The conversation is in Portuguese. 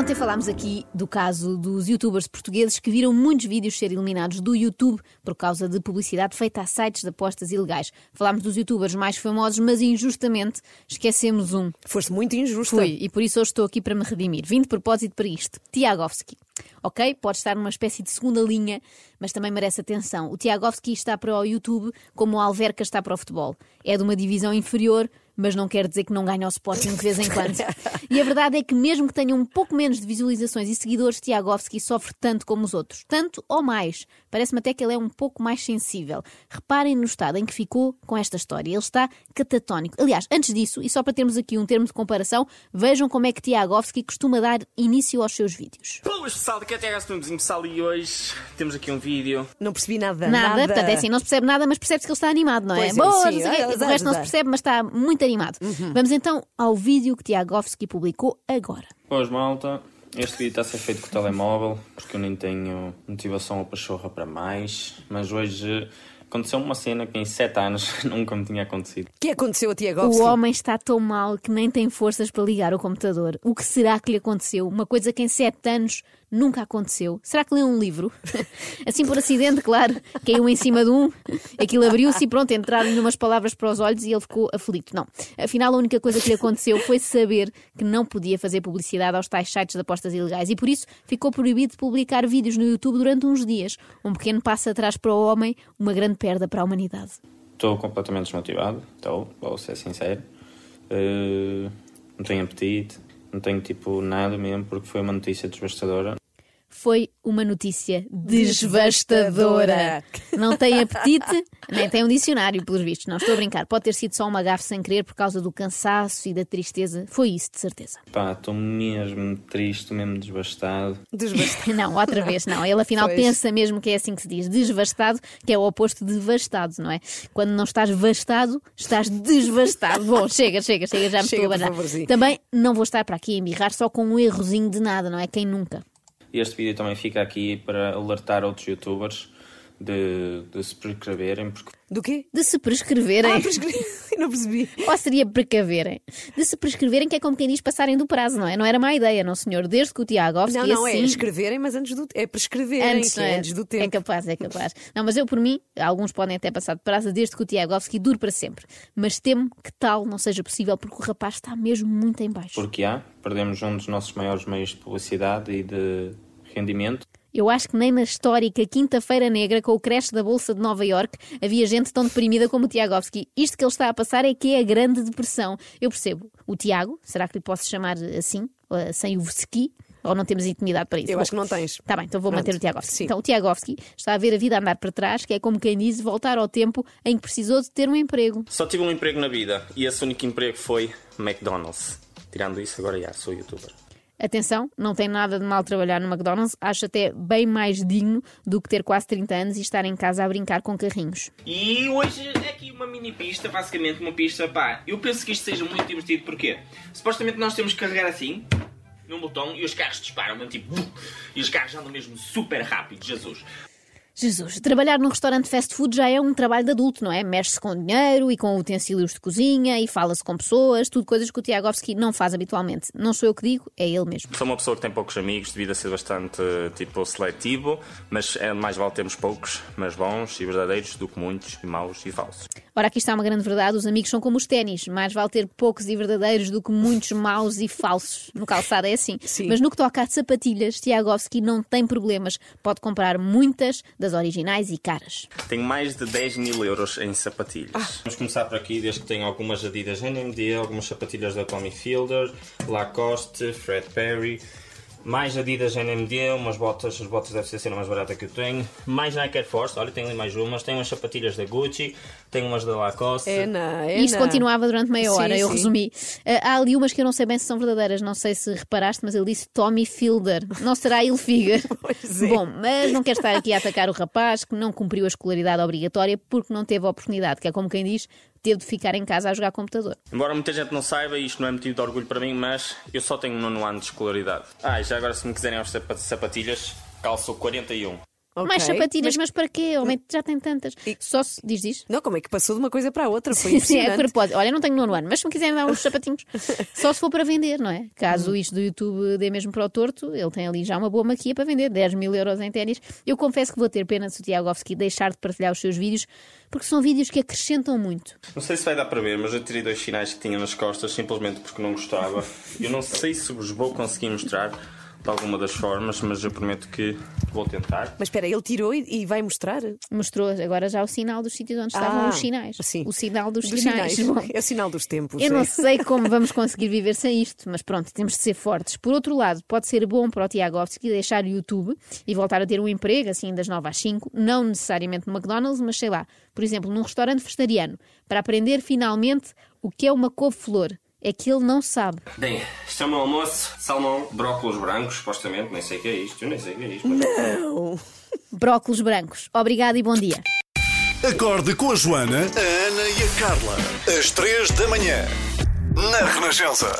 Ontem falámos aqui do caso dos youtubers portugueses que viram muitos vídeos ser eliminados do YouTube por causa de publicidade feita a sites de apostas ilegais. Falámos dos youtubers mais famosos, mas injustamente esquecemos um. Foste muito injusta. Fui, e por isso hoje estou aqui para me redimir. Vim de propósito para isto. Tiagovski. Ok? Pode estar numa espécie de segunda linha, mas também merece atenção. O Tiagovski está para o YouTube como o Alverca está para o futebol. É de uma divisão inferior, mas não quer dizer que não ganhe ao Sporting de vez em quando. E a verdade é que, mesmo que tenha um pouco menos de visualizações e seguidores, Tiagovski sofre tanto como os outros. Tanto ou mais. Parece-me até que ele é um pouco mais sensível. Reparem no estado em que ficou com esta história. Ele está catatónico. Aliás, antes disso, e só para termos aqui um termo de comparação, vejam como é que Tiagovski costuma dar início aos seus vídeos. Boas pessoal, daqui estamos em pessoal e hoje temos aqui um vídeo. Não percebi nada. Nada, portanto é assim, não se percebe nada, mas percebe-se que ele está animado, não é? Pois é, sim, não sei o o resto não se percebe, mas está muito animado. Vamos então ao vídeo que Tiagovski publicou agora. Boas malta, este vídeo está a ser feito com o telemóvel porque eu nem tenho motivação ou pachorra para mais, mas hoje aconteceu uma cena que em 7 anos nunca me tinha acontecido. O que aconteceu a Tiagovski? O homem está tão mal que nem tem forças para ligar o computador. O que será que lhe aconteceu? Uma coisa que em sete anos nunca aconteceu. Será que leu um livro? assim por acidente, claro. Caiu em cima de um, aquilo abriu-se e pronto, entraram-lhe umas palavras para os olhos e ele ficou aflito. Não. Afinal, a única coisa que lhe aconteceu foi saber que não podia fazer publicidade aos tais sites de apostas ilegais e por isso ficou proibido de publicar vídeos no YouTube durante uns dias. Um pequeno passo atrás para o homem, uma grande perda para a humanidade. Estou completamente desmotivado, estou, vou ser sincero. Eh, não tenho apetite, não tenho tipo nada mesmo porque foi uma notícia devastadora. Foi uma notícia devastadora. Não tem apetite, nem tem um dicionário, pelos vistos. Não estou a brincar. Pode ter sido só uma gafe sem querer por causa do cansaço e da tristeza. Foi isso, de certeza. Pá, estou mesmo triste, mesmo desbastado. Desbastado. Não, outra vez não. Ele afinal Pois. pensa mesmo que é assim que se diz. Desvastado, que é o oposto de devastado, não é? Quando não estás vastado, estás desvastado. Bom, chega, chega, chega, já me Chega, estou a. Também não vou estar para aqui a embirrar só com um errozinho de nada, não é? Quem nunca? E este vídeo também fica aqui para alertar outros youtubers de, de se prescreverem porque Do quê? De se prescreverem. Ah, prescrevi. Não percebi. Ou seria precaverem? De se prescreverem, que é como quem diz passarem do prazo, não é? Não era má ideia, não senhor. Desde que o Tiagovski Não, não, é assim... escreverem, mas antes do É prescreverem, Antes, é é? antes do É tempo. capaz, é capaz. Não, mas eu por mim, alguns podem até passar de prazo desde que o Tiagovski dure para sempre. Mas temo que tal não seja possível porque o rapaz está mesmo muito em baixo. porque há, perdemos um dos nossos maiores meios de publicidade e de rendimento. Eu acho que nem na histórica Quinta-feira Negra, com o crash da Bolsa de Nova York, havia gente tão deprimida como o Tiagovski. Isto que ele está a passar é que é a grande depressão. Eu percebo. O Tiago, será que lhe posso chamar assim, eh, sem o ski? Ou não temos intimidade para isso? Eu Bom, acho que não tens. Está bem, então vou Pronto, manter o Tiagovski. sim. Então o Tiagovski está a ver a vida andar para trás, que é como quem diz voltar ao tempo em que precisou de ter um emprego. Só tive um emprego na vida e esse único emprego foi McDonald's. Tirando isso, agora já sou youtuber. Atenção, não tem nada de mal trabalhar no McDonald's, acho até bem mais digno do que ter quase 30 anos e estar em casa a brincar com carrinhos. E hoje é aqui uma mini pista, basicamente uma pista, pá, eu penso que isto seja muito divertido, porque supostamente nós temos que carregar assim, num botão, e os carros disparam, mesmo tipo, e os carros andam mesmo super rápido, Jesus. Jesus, trabalhar num restaurante fast food já é um trabalho de adulto, não é? Mexe-se com dinheiro e com utensílios de cozinha e fala-se com pessoas, tudo coisas que o Tiagovski não faz habitualmente. Não sou eu que digo, é ele mesmo. Sou uma pessoa que tem poucos amigos, devido a ser bastante, tipo, seletivo, mas é mais vale termos poucos, mas bons e verdadeiros, do que muitos, e maus e falsos. Ora, aqui está uma grande verdade: os amigos são como os ténis, mais vale ter poucos e verdadeiros do que muitos maus e falsos. No calçado é assim. Sim. Mas no que toca a sapatilhas, Tiagovski não tem problemas. Pode comprar muitas das originais e caras. Tenho mais de 10 mil euros em sapatilhas. Vamos começar por aqui, desde que tenho algumas Adidas NMD, algumas sapatilhas da Tommy Fielder, Lacoste, Fred Perry, mais Adidas NMD, umas botas, as botas devem ser a cena mais barata que eu tenho, mais Nike Air Force, olha, tenho ali mais umas, tenho umas sapatilhas da Gucci, tenho umas da Lacoste. É na, é E isto na. continuava durante meia hora, Sim, eu sim. resumi. Ah, há ali umas que eu não sei bem se são verdadeiras, não sei se reparaste, mas ele disse Tommy Fielder. Não será Ilfiger? Pois é. Bom, mas não quero estar aqui a atacar o rapaz que não cumpriu a escolaridade obrigatória porque não teve a oportunidade, que é como quem diz, teve de ficar em casa a jogar computador. Embora muita gente não saiba, isto não é motivo de orgulho para mim, mas eu só tenho nono ano de escolaridade. Ah, e já agora se me quiserem sapa- sapatilhas, calço 41. Ok. Mais sapatilhas, mas... para quê? Homem já tem tantas. E- Só se diz, diz. Não, como é que passou de uma coisa para a outra? Foi Sim, é propósito. Olha, não tenho nono ano, mas se me quiserem dar uns sapatinhos, só se for para vender, não é? Hum. Caso isto do YouTube dê mesmo para o torto, ele tem ali já uma boa maquia para vender, 10 mil euros em ténis. Eu confesso que vou ter pena se o Tiagovski deixar de partilhar os seus vídeos, porque são vídeos que acrescentam muito. Não sei se vai dar para ver, mas eu tirei dois sinais que tinha nas costas simplesmente porque não gostava. Eu não sei se vos vou conseguir mostrar alguma das formas, mas eu prometo que vou tentar. Mas espera, ele tirou e, e vai mostrar? Mostrou agora já o sinal dos sítios onde estavam Ah, os sinais. sim. O sinal dos, Dos sinais. sinais. É o sinal dos tempos. Eu não é. sei como vamos conseguir viver sem isto, mas pronto, temos de ser fortes. Por outro lado, pode ser bom para o Tiagovski deixar o YouTube e voltar a ter um emprego, assim, das 9 às 5, não necessariamente no McDonald's, mas sei lá, por exemplo, num restaurante vegetariano, para aprender finalmente o que é uma couve-flor. É que ele não sabe. Bem, é o almoço: salmão, brócolos brancos, supostamente, nem sei o que é isto, eu nem sei o que é isto. Mas... Não. Brócolos brancos. Obrigado e bom dia. Acorde com a Joana, a Ana e a Carla. Às três da manhã. Na Renascença.